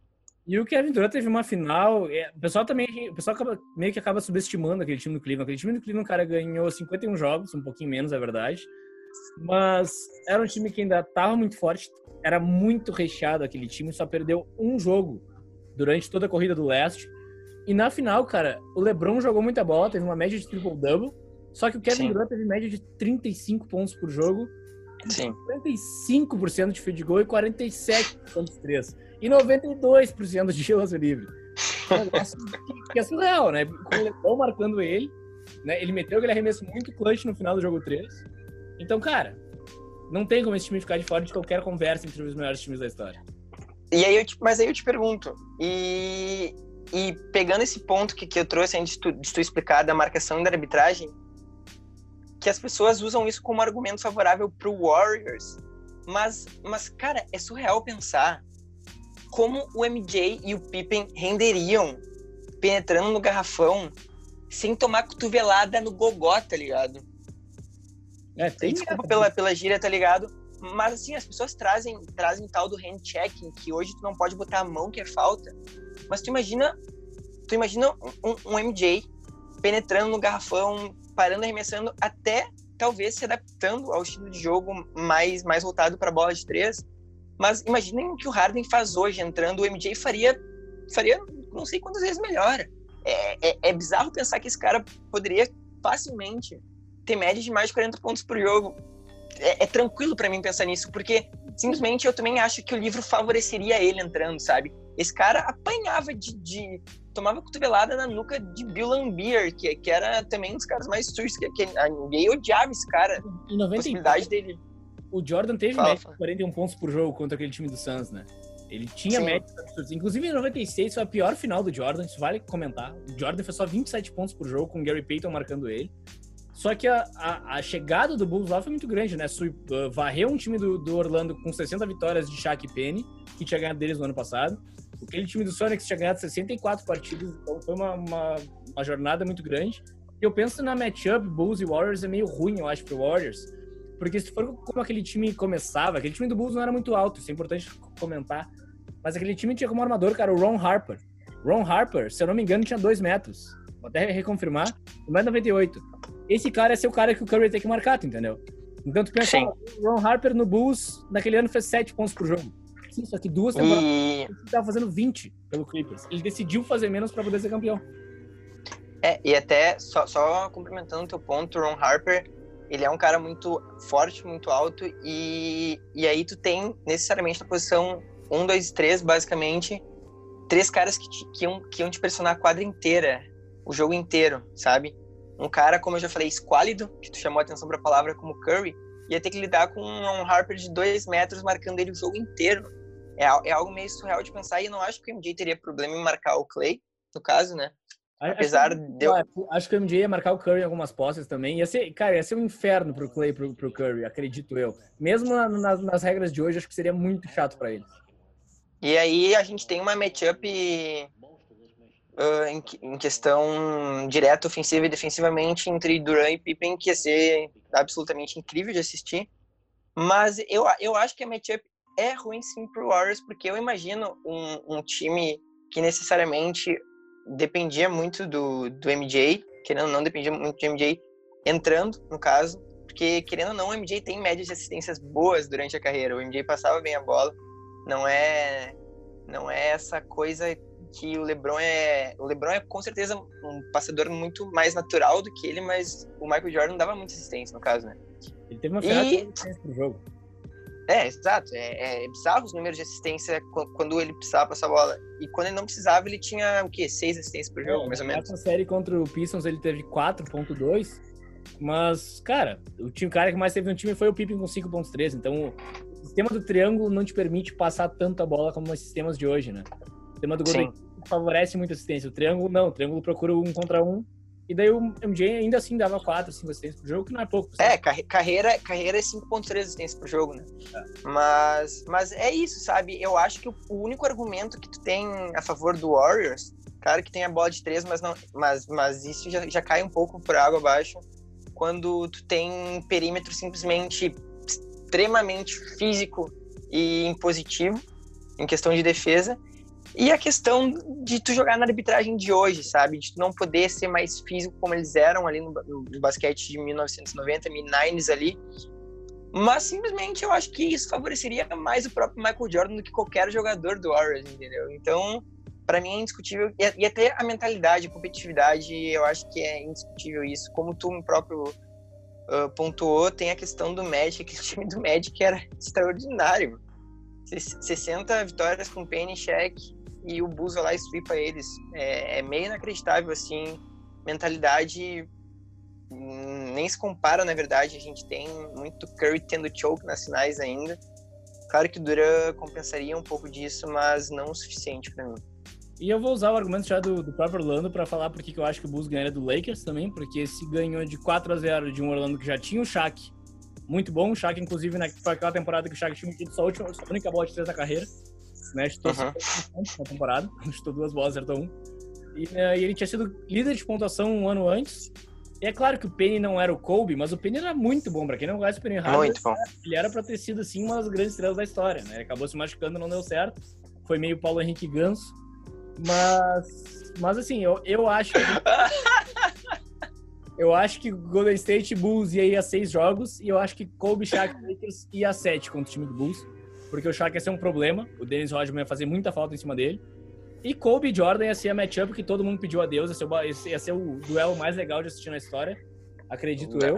A: E o Kevin Durant teve uma final. É, o pessoal também. O pessoal acaba, meio que acaba subestimando aquele time do Cleveland. Aquele time do Cleveland, cara, ganhou 51 jogos, um pouquinho menos, é verdade. Mas era um time que ainda estava muito forte. Era muito recheado aquele time, só perdeu um jogo durante toda a corrida do leste. E na final, cara, o LeBron jogou muita bola, teve uma média de triple-double. Só que o Kevin Sim. Durant teve média de 35 pontos por jogo.
B: Sim.
A: 55% de field goal e 47% de três e 92% de lance livre. Um que é surreal, né? Com o Lebron marcando ele, né? Ele meteu aquele arremesso muito clutch no final do jogo 3. Então, cara, não tem como esse time ficar de fora de qualquer conversa entre os melhores times da história.
B: E aí eu te, mas aí eu te pergunto, e, e pegando esse ponto que, que eu trouxe antes de tu, de tu explicar da marcação e da arbitragem, que as pessoas usam isso como argumento favorável pro Warriors, mas, mas cara, é surreal pensar como o MJ e o Pippen renderiam penetrando no garrafão sem tomar cotovelada no gogó, tá ligado? É, tem Desculpa pela, pela gíria, tá ligado? Mas assim, as pessoas trazem, trazem tal do hand checking, que hoje tu não pode botar a mão que é falta. Mas tu imagina, tu imagina um, um MJ penetrando no garrafão, parando, arremessando, até talvez se adaptando ao estilo de jogo mais, mais voltado para bola de três mas imaginem o que o Harden faz hoje, entrando, o MJ faria, faria não sei quantas vezes melhor. É, é, é bizarro pensar que esse cara poderia facilmente ter média de mais de 40 pontos por jogo. É, é tranquilo para mim pensar nisso, porque simplesmente eu também acho que o livro favoreceria ele entrando, sabe? Esse cara apanhava de, de tomava cotovelada na nuca de Bill Lambier, que, que era também um dos caras mais sujos que, que a NBA odiava esse cara.
A: Em 90 a possibilidade dele o Jordan teve Fala. média de 41 pontos por jogo contra aquele time do Suns, né? Ele tinha médias absurdas. Inclusive, em 96 foi a pior final do Jordan, isso vale comentar. O Jordan fez só 27 pontos por jogo, com o Gary Payton marcando ele. Só que a, a, a chegada do Bulls lá foi muito grande, né? Uh, varreu um time do, do, Orlando com 60 vitórias de Shaq e Penny, que tinha ganhado deles no ano passado. Aquele time do Sonics tinha ganhado 64 partidas, então foi uma, uma, uma jornada muito grande. E eu penso na matchup Bulls e Warriors é meio ruim, eu acho, pro Warriors porque se for como aquele time começava, aquele time do Bulls não era muito alto, isso é importante comentar. Mas aquele time tinha como armador, cara, o Ron Harper. Ron Harper, se eu não me engano, tinha 2 metros. Vou até reconfirmar. 1,98m. Esse cara é ser o cara que o Curry tem que marcar, tu entendeu? Então tu pensa, o Ron Harper no Bulls, naquele ano fez 7 pontos por jogo. Sim, só que duas temporadas e... ele tava fazendo 20 pelo Clippers. Ele decidiu fazer menos para poder ser campeão.
B: É, e até, só, só complementando o teu ponto, o Ron Harper, ele é um cara muito forte, muito alto, e, e aí tu tem necessariamente na posição 1, 2 3, basicamente, três caras que, te, que, iam, que iam te pressionar a quadra inteira, o jogo inteiro, sabe? Um cara, como eu já falei, esquálido, que tu chamou a atenção para a palavra como Curry, ia ter que lidar com um Harper de dois metros marcando ele o jogo inteiro. É, é algo meio surreal de pensar, e eu não acho que o MJ teria problema em marcar o Clay, no caso, né? Apesar
A: acho, de eu... Acho que o MJ ia marcar o Curry em algumas posses também. Ia ser, cara, ia ser um inferno pro Clay, pro, pro Curry, acredito eu. Mesmo na, nas, nas regras de hoje, acho que seria muito chato para ele.
B: E aí a gente tem uma matchup uh, em, em, questão direta, ofensiva e defensivamente entre Duran e Pippen, que ia ser absolutamente incrível de assistir. Mas eu, eu acho que a matchup é ruim sim pro Warriors, porque eu imagino um, um time que necessariamente dependia muito do, do MJ, querendo ou não, dependia muito do MJ entrando, no caso, porque querendo ou não, o MJ tem médias de assistências boas durante a carreira. O MJ passava bem a bola, não é não é essa coisa que o LeBron é. O LeBron é com certeza um passador muito mais natural do que ele, mas o Michael Jordan dava muita assistência, no caso, né?
A: Ele teve uma e... assistência pro jogo.
B: É, exato. É, é bizarro os números de assistência quando ele precisava passar a bola. E quando ele não precisava, ele tinha o quê? Seis assistências por jogo, é, mais ou menos.
A: Nessa série contra o Pistons, ele teve 4.2. Mas, cara, o time cara que mais teve no time foi o Pippen com 5.3. Então, o sistema do triângulo não te permite passar tanta bola como os sistemas de hoje, né? O sistema do Golden favorece muito a assistência. O triângulo não, o triângulo procura um contra um. E daí o MJ ainda assim dava 4, 5 assistências por jogo, que não é pouco.
B: Sabe? É, carreira, carreira é 5.3 assistências por jogo, né? É. Mas, mas é isso, sabe? Eu acho que o, único argumento que tu tem a favor do Warriors, claro que tem a bola de 3, mas, não, mas, mas isso já, já cai um pouco por água abaixo quando tu tem um perímetro simplesmente extremamente físico e impositivo em questão de defesa e a questão de tu jogar na arbitragem de hoje, sabe? De tu não poder ser mais físico como eles eram ali no, no basquete de 1990, mid-90s ali. Mas simplesmente eu acho que isso favoreceria mais o próprio Michael Jordan do que qualquer jogador do Warriors, entendeu? Então, para mim é indiscutível. E, até a mentalidade, a competitividade, eu acho que é indiscutível isso. Como tu próprio uh, pontuou, tem a questão do Magic, aquele time do Magic era extraordinário. 60 vitórias com Penny Check e o Bulls vai lá e sweepa eles. É, é meio inacreditável, assim, mentalidade hum, nem se compara, na verdade. A gente tem muito Curry tendo choke nas finais ainda. Claro que Duran compensaria um pouco disso, mas não o suficiente para mim.
A: E eu vou usar o argumento já do, do próprio Orlando para falar porque que eu acho que o Bulls ganharia do Lakers também, porque se ganhou de 4 a 0 de um Orlando que já tinha o Shaq muito bom, o Shaq inclusive naquela temporada que o Shaq tinha sua, última, sua única bola de três na carreira, né? Chutou uhum. na temporada, chutou duas bolas, acertou um. E, uh, e, ele tinha sido líder de pontuação um ano antes. E é claro que o Penny não era o Kobe, mas o Penny era muito bom. Pra quem não gosta do Penny Hardaway, muito bom. ele era pra ter sido, assim, uma das grandes estrelas da história, né? Ele acabou se machucando, não deu certo. Foi meio Paulo Henrique Ganso. Mas, mas assim, eu, eu acho que... eu acho que Golden State Bulls ia ir a seis jogos e eu acho que Kobe Shaq Lakers ia a sete contra o time do Bulls porque o Shaq ia ser um problema, o Dennis Rodman ia fazer muita falta em cima dele. E Kobe e Jordan ia ser a matchup que todo mundo pediu a Deus, ia ser, o, ia ser o duelo mais legal de assistir na história, acredito eu.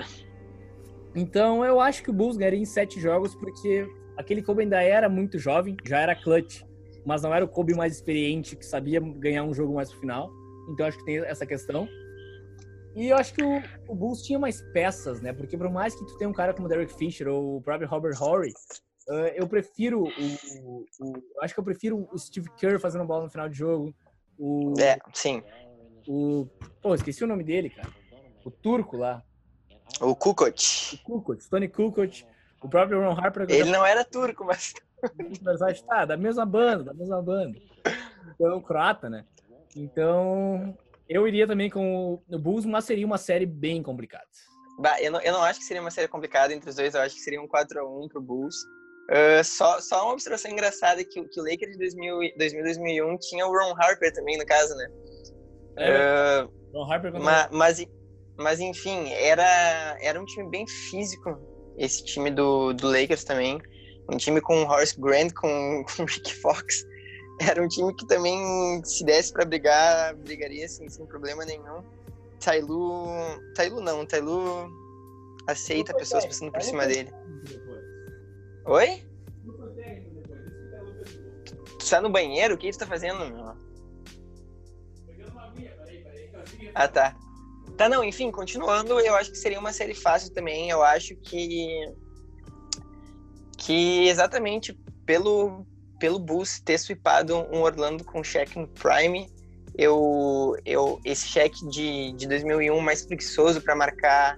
A: Então eu acho que o Bulls ganharia em sete jogos, porque aquele Kobe ainda era muito jovem, já era clutch, mas não era o Kobe mais experiente, que sabia ganhar um jogo mais pro final. Então acho que tem essa questão. E eu acho que o, o Bulls tinha mais peças, né? Porque por mais que tu tenha um cara como Derek Fisher ou o próprio Robert Horry, Uh, eu prefiro o, o, Acho que eu prefiro o Steve Kerr fazendo bola no final de jogo. O,
B: é, sim.
A: O. Pô, esqueci o nome dele, cara. O turco lá.
B: O Kukoc.
A: O Kukoc, Tony Kukoc. O próprio Ron Harper.
B: Ele não era turco, mas.
A: Tá, da mesma banda, da mesma banda. Então, croata, né? Então, eu iria também com o Bulls, mas seria uma série bem complicada.
B: Bah, eu, não, eu não acho que seria uma série complicada entre os dois, eu acho que seria um 4x1 pro Bulls. Uh, só, só uma observação engraçada que, que o Lakers de 2000, 2000 2001 tinha o Ron Harper também, no caso, né? É, uh, Ron Harper mas, mas, mas, enfim, era, era um time bem físico, esse time do, do Lakers também. Um time com Horace Grant, com, com Rick Fox. Era um time que também, se desse para brigar, brigaria assim, sem problema nenhum. Tailu. Tailu não, Tailu aceita pessoas passando por cima dele. Oi? Tu tá no banheiro? O que tu tá fazendo, meu? Ah, tá. Tá, não, enfim, continuando, eu acho que seria uma série fácil também. Eu acho que. Que exatamente pelo, pelo Bulls ter sweepado um Orlando com cheque no Prime, eu, eu esse cheque de, de 2001 mais preguiçoso para marcar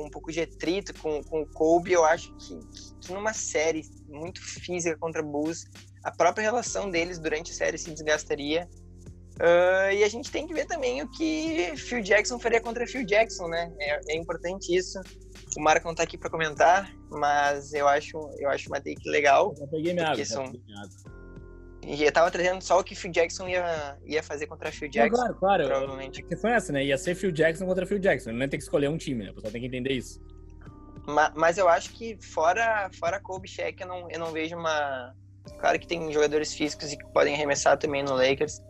B: com um pouco de atrito com, com o Kobe, eu acho que, que numa série muito física contra Bulls, a própria relação deles durante a série se desgastaria. Uh, e a gente tem que ver também o que Phil Jackson faria contra Phil Jackson, né? É, é importante isso. O Marco não tá aqui para comentar, mas eu acho, eu acho uma take legal.
A: Eu peguei minha água,
B: são... E eu tava trazendo só o que Phil Jackson ia, ia fazer contra Phil Jackson.
A: Não, claro, claro. Provavelmente. A questão é essa, né? Ia ser Phil Jackson contra Phil Jackson. Não ia ter que escolher um time, né? O pessoal tem que entender isso.
B: Mas, mas eu acho que fora, fora Kobe Shaq, eu não, eu não vejo uma... Claro que tem jogadores físicos e que podem arremessar também no Lakers.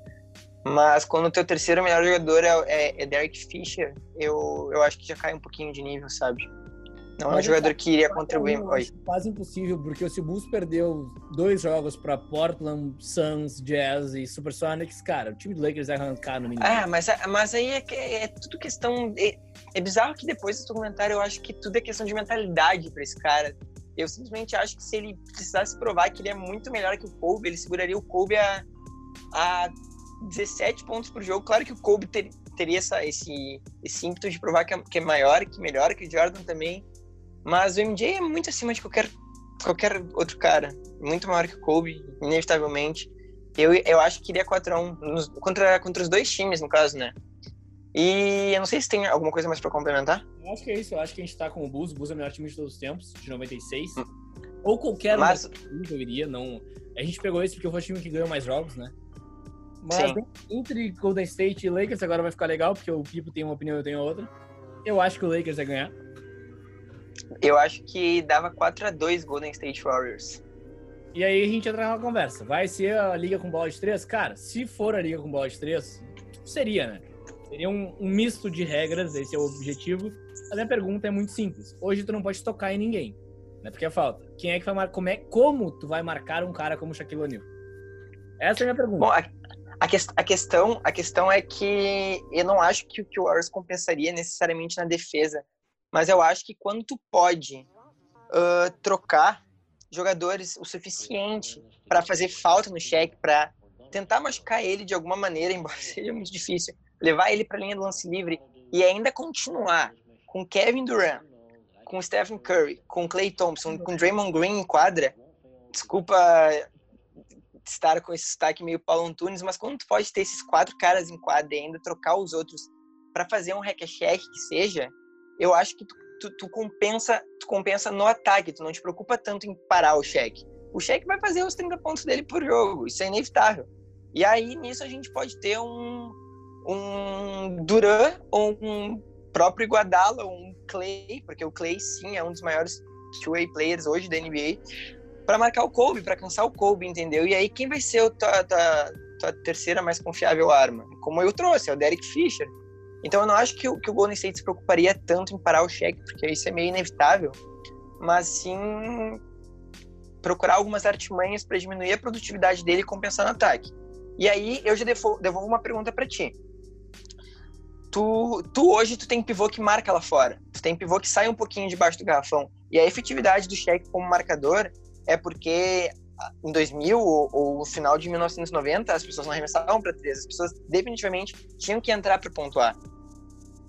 B: Mas quando o teu terceiro melhor jogador é, é, é Derek Fisher, eu, eu acho que já cai um pouquinho de nível, sabe? Não é um jogador que iria contribuir.
A: É quase impossível, porque o Bulls perdeu dois jogos para Portland, Suns, Jazz e Supersonics, cara, o time do Lakers vai arrancar no mínimo.
B: Ah, mas, mas aí é, é tudo questão. É, é bizarro que depois desse documentário eu acho que tudo é questão de mentalidade para esse cara. Eu simplesmente acho que se ele precisasse provar que ele é muito melhor que o Kobe, ele seguraria o Kobe a, a 17 pontos por jogo. Claro que o Kobe ter, teria essa, esse, esse ímpeto de provar que é, que é maior, que melhor, que o Jordan também. Mas o MJ é muito acima de qualquer, qualquer outro cara. Muito maior que o Kobe, inevitavelmente. Eu, eu acho que iria 4x1 contra, contra os dois times, no caso, né? E eu não sei se tem alguma coisa mais para complementar.
A: Eu acho que é isso. Eu acho que a gente tá com o Bulls. O Bulls é o melhor time de todos os tempos, de 96. Hum. Ou qualquer Mas... um eu iria. Não... A gente pegou esse porque foi o time que ganhou mais jogos, né? Mas Sim. entre Golden State e Lakers agora vai ficar legal, porque o Pipo tem uma opinião e eu tenho outra. Eu acho que o Lakers vai ganhar.
B: Eu acho que dava 4 a 2 Golden State Warriors.
A: E aí a gente entra numa conversa. Vai ser a liga com bola de três? Cara, se for a liga com bola de três, seria, né? Seria um, um misto de regras, esse é o objetivo. Mas a minha pergunta é muito simples. Hoje tu não pode tocar em ninguém, né? Porque é falta. Quem é que vai marcar? Como, é, como tu vai marcar um cara como Shaquille O'Neal? Essa é a minha pergunta.
B: Bom, a, a, que, a, questão, a questão é que eu não acho que, que o Warriors compensaria necessariamente na defesa mas eu acho que quando tu pode uh, trocar jogadores o suficiente para fazer falta no cheque, para tentar machucar ele de alguma maneira, embora seja muito difícil, levar ele para a linha do lance livre e ainda continuar com Kevin Durant, com Stephen Curry, com Clay Thompson, com Draymond Green em quadra, desculpa estar com esse destaque meio Paulo Antunes, mas quando tu pode ter esses quatro caras em quadra e ainda trocar os outros para fazer um hack check que seja, eu acho que tu, tu, tu, compensa, tu compensa no ataque, tu não te preocupa tanto em parar o cheque. O cheque vai fazer os 30 pontos dele por jogo, isso é inevitável. E aí, nisso, a gente pode ter um, um Duran ou um próprio Iguadala, um Clay, porque o Clay, sim, é um dos maiores two-way players hoje da NBA, para marcar o Kobe, para cansar o Kobe, entendeu? E aí, quem vai ser a tua, tua, tua terceira mais confiável arma? Como eu trouxe, é o Derek Fisher. Então eu não acho que o, que o Golden State se preocuparia tanto em parar o cheque, porque isso é meio inevitável, mas sim procurar algumas artimanhas para diminuir a produtividade dele e compensar no ataque. E aí eu já devolvo uma pergunta para ti. Tu, tu hoje tu tem pivô que marca lá fora, tu tem pivô que sai um pouquinho debaixo do garrafão. E a efetividade do cheque como marcador é porque em 2000 ou, ou final de 1990 as pessoas não arremessavam para três, as pessoas definitivamente tinham que entrar para pontuar.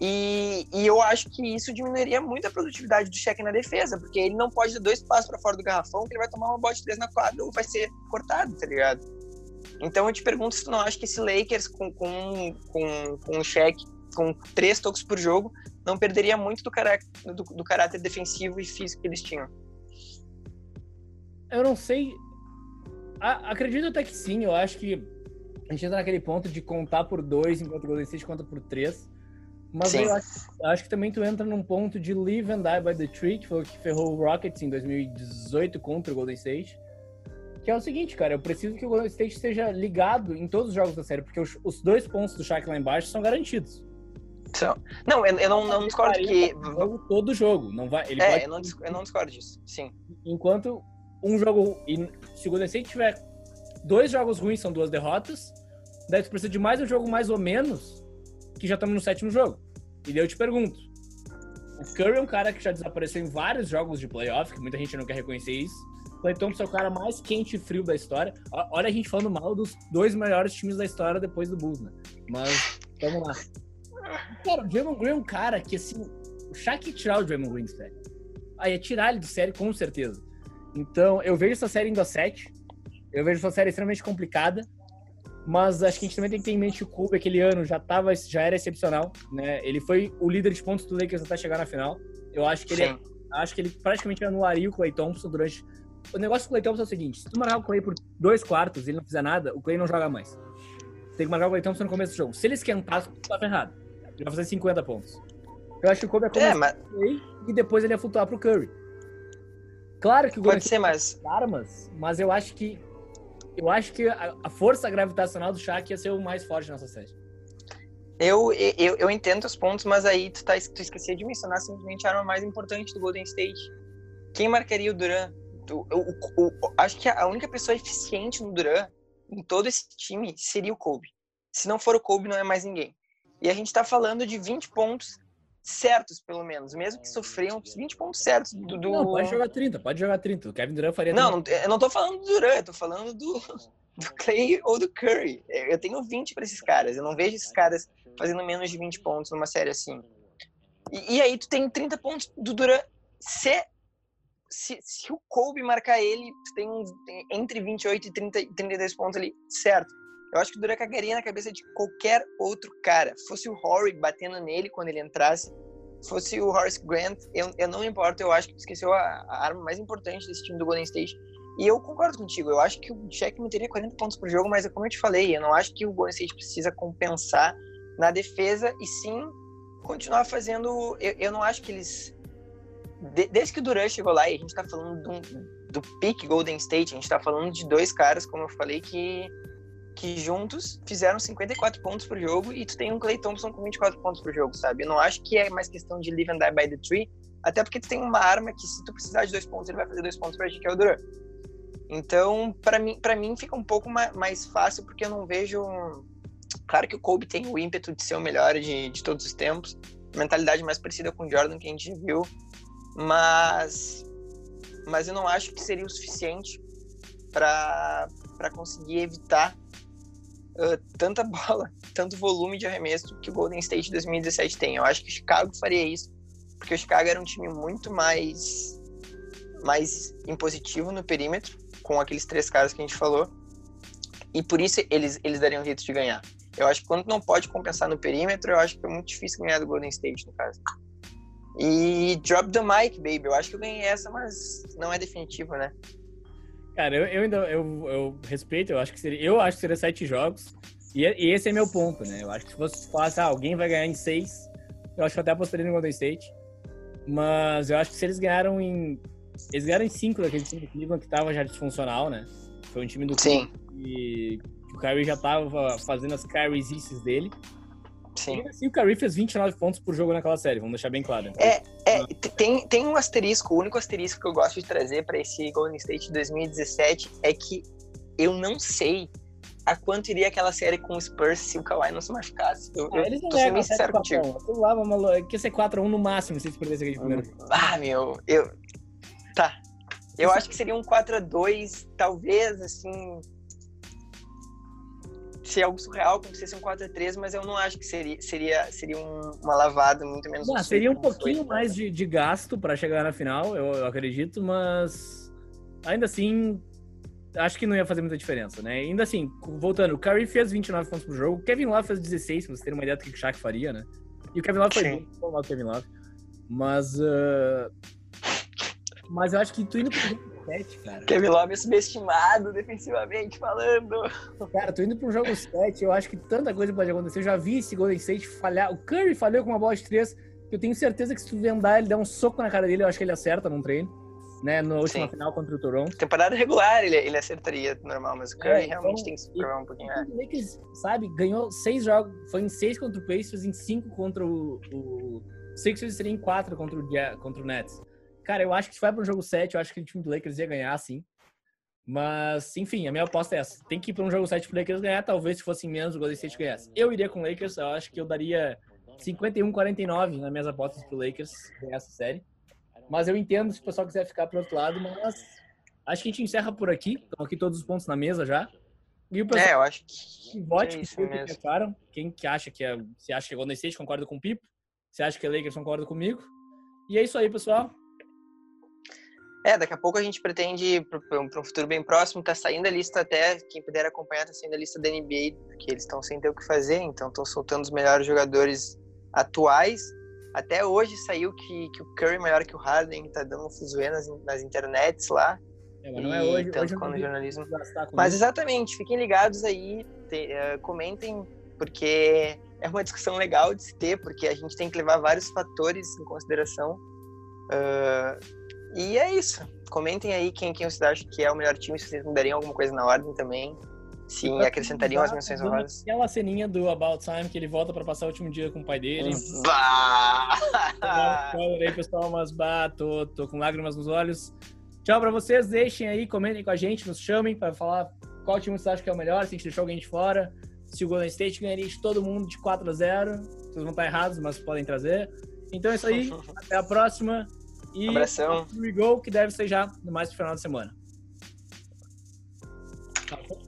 B: E, e, eu acho que isso diminuiria muito a produtividade do cheque na defesa, porque ele não pode dar dois passos para fora do garrafão, que ele vai tomar uma bola de três na quadra ou vai ser cortado, tá ligado? Então eu te pergunto se tu não acha que esse Lakers com, com, com, com um cheque, com três toques por jogo, não perderia muito do, cará do, do caráter defensivo e físico que eles tinham.
A: Eu não sei acredito até que sim. Eu acho que a gente entra naquele ponto de contar por dois, enquanto o Golden State conta por três. Mas eu acho, acho, que também tu entra num ponto de live and die by the tree, que foi o que ferrou o Rockets em 2018 contra o Golden State. Que é o seguinte, cara, eu preciso que o Golden State esteja ligado em todos os jogos da série, porque os, os dois pontos do Shaq lá embaixo são garantidos.
B: Não, eu, eu não, não discordo que.
A: Todo jogo. Não vai, ele
B: é,
A: pode...
B: eu, não, eu não discordo disso, sim.
A: Enquanto um jogo. E se o Golden State tiver dois jogos ruins, são duas derrotas. Daí tu precisa de mais um jogo mais ou menos, que já estamos no sétimo jogo. E daí eu te pergunto: o Curry é um cara que já desapareceu em vários jogos de playoff, que muita gente não quer reconhecer isso. Clay Thompson é o cara mais quente e frio da história. Olha a gente falando mal dos dois melhores times da história depois do Bulls, né? Mas, vamos lá. Cara, o Draymond Green é um cara que, assim, o Shaq tirar o Draymond Green do série. Aí é tirar ele do série, com certeza. Então, eu vejo essa série indo a 7. Eu vejo essa série extremamente complicada. Mas acho que a gente também tem que ter em mente que o Kobe aquele ano já, tava, já era excepcional, né? Ele foi o líder de pontos do Lakers até chegar na final. Eu acho que ele, é, acho que ele praticamente anularia o Clay Thompson durante... O negócio do Clay Thompson é o seguinte, se tu marcar o Clay por dois quartos e ele não fizer nada, o Clay não joga mais. Tem que marcar o Clay Thompson no começo do jogo. Se ele esquentar, tu tá ferrado. Ele vai fazer 50 pontos. Eu acho que o Kobe começar é, mas... e depois ele ia flutuar pro Curry. Claro que o
B: Pode ser, mas...
A: armas, mas eu acho que eu acho que a, a força gravitacional do Shaq ia ser o mais forte nessa série.
B: Eu, eu, eu entendo os pontos, mas aí tu, tá, tu esquecia de mencionar simplesmente a arma mais importante do Golden State. Quem marcaria o Duran? Acho que a única pessoa eficiente no Duran, em todo esse time, seria o Kobe. Se não for o Kobe, não é mais ninguém. E a gente tá falando de 20 pontos certos, pelo menos. Mesmo que sofriam 20 pontos certos do, do...
A: Não, pode jogar 30, pode jogar 30. O Kevin Durant faria
B: 30. Não, eu não tô falando do Durant, eu tô falando do, do Clay ou do Curry. Eu tenho 20 para esses caras. Eu não vejo esses caras fazendo menos de 20 pontos numa série assim. E, e aí tu tem 30 pontos do Durant. Se, se, se o Kobe marcar ele, tu tem, tem entre 28 e 30, 32 pontos ali, certo. Eu acho que o Duran cagaria na cabeça de qualquer outro cara. Fosse o Horry batendo nele quando ele entrasse, fosse o Horace Grant, eu, eu não me importo, eu acho que esqueceu a, a, arma mais importante desse time do Golden State. E eu concordo contigo, eu acho que o Shaq teria 40 pontos por jogo, mas é como eu te falei, eu não acho que o Golden State precisa compensar na defesa e sim continuar fazendo. Eu, eu não acho que eles. De, desde que o Durant chegou lá, e a gente tá falando do, do pick Golden State, a gente tá falando de dois caras, como eu falei, que que juntos fizeram 54 pontos por jogo e tu tem um Clay Thompson com 24 pontos por jogo, sabe? Eu não acho que é mais questão de live and die by the tree, até porque tu tem uma arma que se tu precisar de dois pontos, ele vai fazer dois pontos pra ti, que é o Durant. Então, para mim, para mim fica um pouco mais fácil porque eu não vejo Claro que o Kobe tem o ímpeto de ser o melhor de, de todos os tempos, mentalidade mais parecida com o Jordan que a gente viu, mas mas eu não acho que seria o suficiente para conseguir evitar uh, tanta bola, tanto volume de arremesso que o Golden State 2017 tem. Eu acho que o Chicago faria isso, porque o Chicago era um time muito mais, mais impositivo no perímetro, com aqueles três caras que a gente falou, e por isso eles, eles dariam um jeito de ganhar. Eu acho que quando não pode compensar no perímetro, eu acho que é muito difícil ganhar do Golden State, no caso. E drop the mic, baby. Eu acho que eu ganhei essa, mas não é definitivo, né?
A: Cara, eu, eu ainda eu, eu respeito, eu acho que seria. Eu acho que seria sete jogos. E, e esse é meu ponto, né? Eu acho que se fosse falasse, ah, alguém vai ganhar em seis, eu acho que eu até apostaria no Golden State. Mas eu acho que se eles ganharam em. Eles ganharam em cinco daquele time do Cleveland que tava já disfuncional, né? Foi um time do
B: Sim.
A: E o Kyrie já tava fazendo as carries dele.
B: Sim.
A: E assim, o Curry fez 29 pontos por jogo naquela série, vamos deixar bem claro.
B: Então, é, é tem, tem um asterisco, o único asterisco que eu gosto de trazer para esse Golden State 2017 é que eu não sei a quanto iria aquela série com o Spurs se o Kawhi não se machucasse. Eu,
A: ah, eles não tô sendo bem sincero contigo. Eu lá, vamos, que ser 4x1 no máximo se eles perdessem aquele primeiro.
B: Ah, meu, eu... Tá. Eu acho que seria um 4x2, talvez, assim, ser algo surreal, como se fosse um 4x3, mas eu não acho que seria, seria, seria um, uma lavada muito menos.
A: Não, seria um pouquinho foi. mais de, de gasto para chegar na final, eu, eu, acredito, mas ainda assim, acho que não ia fazer muita diferença, né? Ainda assim, voltando, o Curry fez 29 pontos pro jogo, o Kevin Love fez 16, pra você ter uma ideia do que o Shaq faria, né? E o Kevin Love foi bom, o Kevin Love. Mas. Uh... Mas eu acho que tu indo pro 7, cara.
B: Kevin Love é subestimado defensivamente falando.
A: Cara, tô indo pro jogo 7, eu acho que tanta coisa pode acontecer. Eu já vi esse Golden State falhar. O Curry falhou com uma bola de 3. Eu tenho certeza que se tu vendar, ele der um soco na cara dele, eu acho que ele acerta num treino. Né, na última Sim. final contra o Toronto.
B: Temporada regular ele, ele acertaria normal, mas o Curry é, realmente então, tem que se provar um pouquinho.
A: É. Lakers, sabe, ganhou seis jogos, foi em seis contra o Pacers, em cinco contra o, o Sixers seria em quatro contra o, contra o Nets. Cara, eu acho que se vai para o jogo 7, eu acho que o time do Lakers ia ganhar, sim. Mas, enfim, a minha aposta é essa. Tem que ir para um jogo 7 pro Lakers ganhar. Talvez se fosse menos, o Golden State ganhasse. Eu iria com o Lakers. Eu acho que eu daria 51-49 nas minhas apostas pro Lakers ganhar essa série. Mas eu entendo se o pessoal quiser ficar pro outro lado. Mas acho que a gente encerra por aqui. Estão aqui todos os pontos na mesa já.
B: E o pessoal é, eu acho que,
A: que vote é que pensaram. Quem que acha que é. Se acha que é Golden State, concorda com o Pipo. Se acha que é Lakers, concorda comigo. E é isso aí, pessoal.
B: É, daqui a pouco a gente pretende, para um futuro bem próximo, tá saindo a lista até, quem puder acompanhar, tá saindo a lista da NBA, porque eles estão sem ter o que fazer, então estão soltando os melhores jogadores atuais. Até hoje saiu que, que o Curry é melhor que o Harden, tá dando um fuzuê nas, nas internets lá.
A: É, mas não é hoje,
B: tanto
A: hoje
B: quanto jornalismo.
A: Mas
B: exatamente, fiquem ligados aí, te, uh, comentem, porque é uma discussão legal de se ter, porque a gente tem que levar vários fatores em consideração. Uh, e é isso. Comentem aí quem, quem vocês acham que é o melhor time, se vocês mudariam alguma coisa na ordem também. Se acrescentariam as menções honrosas.
A: Aquela ceninha do About Time que ele volta pra passar o último dia com o pai dele.
B: Bah!
A: aí, pessoal, mas bah, tô, tô com lágrimas nos olhos. Tchau pra vocês, deixem aí, comentem com a gente, nos chamem para falar qual time vocês acham que é o melhor, se a gente deixou alguém de fora. Se o Golden State ganharia de todo mundo de 4 a 0 Vocês vão estar errados, mas podem trazer. Então é isso aí, até a próxima.
B: E Abração.
A: o Go, que deve ser já no mais final de semana. Tá bom?